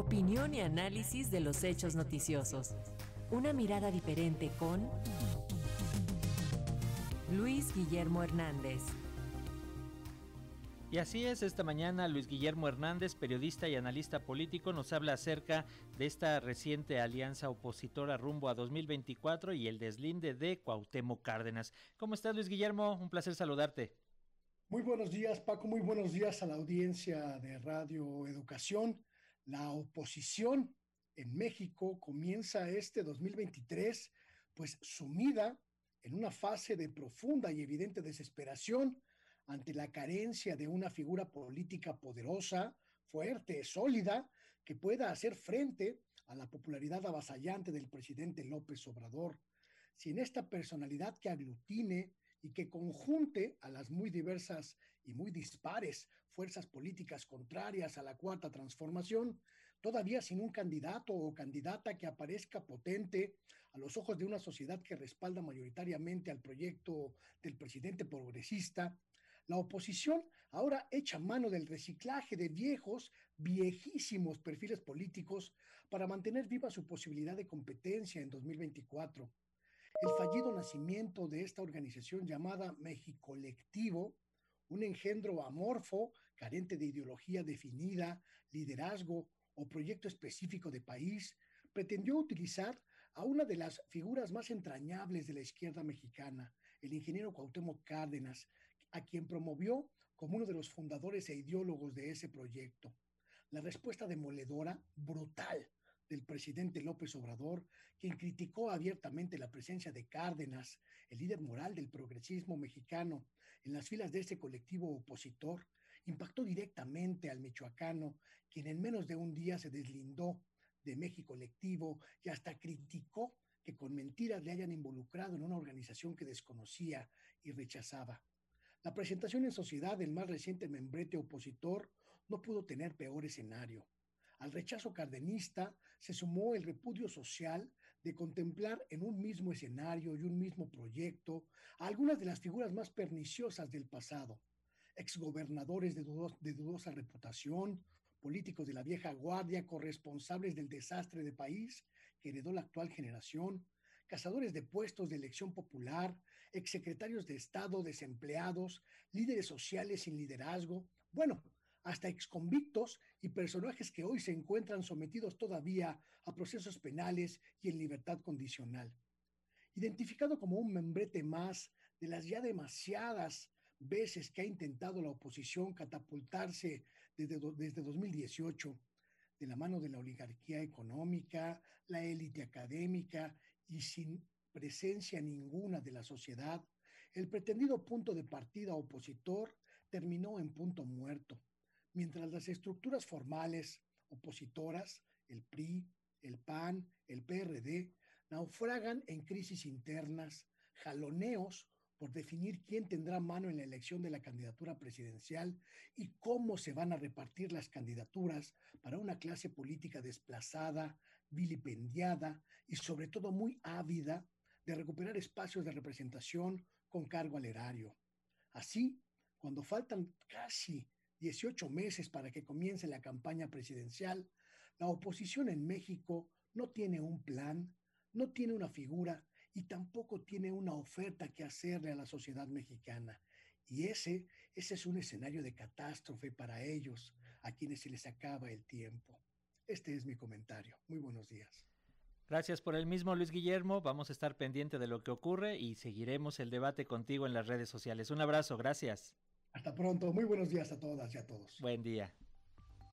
Opinión y análisis de los hechos noticiosos. Una mirada diferente con Luis Guillermo Hernández. Y así es, esta mañana Luis Guillermo Hernández, periodista y analista político, nos habla acerca de esta reciente alianza opositora rumbo a 2024 y el deslinde de Cuauhtémoc Cárdenas. ¿Cómo estás, Luis Guillermo? Un placer saludarte. Muy buenos días, Paco. Muy buenos días a la audiencia de Radio Educación. La oposición en México comienza este 2023 pues sumida en una fase de profunda y evidente desesperación ante la carencia de una figura política poderosa, fuerte, sólida, que pueda hacer frente a la popularidad avasallante del presidente López Obrador. Sin esta personalidad que aglutine y que conjunte a las muy diversas y muy dispares fuerzas políticas contrarias a la cuarta transformación, todavía sin un candidato o candidata que aparezca potente a los ojos de una sociedad que respalda mayoritariamente al proyecto del presidente progresista, la oposición ahora echa mano del reciclaje de viejos, viejísimos perfiles políticos para mantener viva su posibilidad de competencia en 2024. El fallido nacimiento de esta organización llamada México Colectivo, un engendro amorfo, carente de ideología definida, liderazgo o proyecto específico de país, pretendió utilizar a una de las figuras más entrañables de la izquierda mexicana, el ingeniero Cuauhtémoc Cárdenas, a quien promovió como uno de los fundadores e ideólogos de ese proyecto. La respuesta demoledora, brutal, del presidente López Obrador, quien criticó abiertamente la presencia de Cárdenas, el líder moral del progresismo mexicano, en las filas de ese colectivo opositor, impactó directamente al michoacano, quien en menos de un día se deslindó de México Colectivo y hasta criticó que con mentiras le hayan involucrado en una organización que desconocía y rechazaba. La presentación en sociedad del más reciente membrete opositor no pudo tener peor escenario. Al rechazo cardenista se sumó el repudio social de contemplar en un mismo escenario y un mismo proyecto a algunas de las figuras más perniciosas del pasado, exgobernadores de, de dudosa reputación, políticos de la vieja guardia, corresponsables del desastre de país que heredó la actual generación, cazadores de puestos de elección popular, exsecretarios de Estado desempleados, líderes sociales sin liderazgo, bueno, hasta exconvictos y personajes que hoy se encuentran sometidos todavía a procesos penales y en libertad condicional. Identificado como un membrete más de las ya demasiadas veces que ha intentado la oposición catapultarse desde, desde 2018 de la mano de la oligarquía económica, la élite académica y sin presencia ninguna de la sociedad, el pretendido punto de partida opositor terminó en punto muerto mientras las estructuras formales opositoras, el PRI, el PAN, el PRD, naufragan en crisis internas, jaloneos por definir quién tendrá mano en la elección de la candidatura presidencial y cómo se van a repartir las candidaturas para una clase política desplazada, vilipendiada y sobre todo muy ávida de recuperar espacios de representación con cargo al erario. Así, cuando faltan casi 18 meses para que comience la campaña presidencial, la oposición en México no tiene un plan, no tiene una figura y tampoco tiene una oferta que hacerle a la sociedad mexicana. Y ese, ese es un escenario de catástrofe para ellos, a quienes se les acaba el tiempo. Este es mi comentario. Muy buenos días. Gracias por el mismo, Luis Guillermo. Vamos a estar pendiente de lo que ocurre y seguiremos el debate contigo en las redes sociales. Un abrazo, gracias. Hasta pronto. Muy buenos días a todas y a todos. Buen día.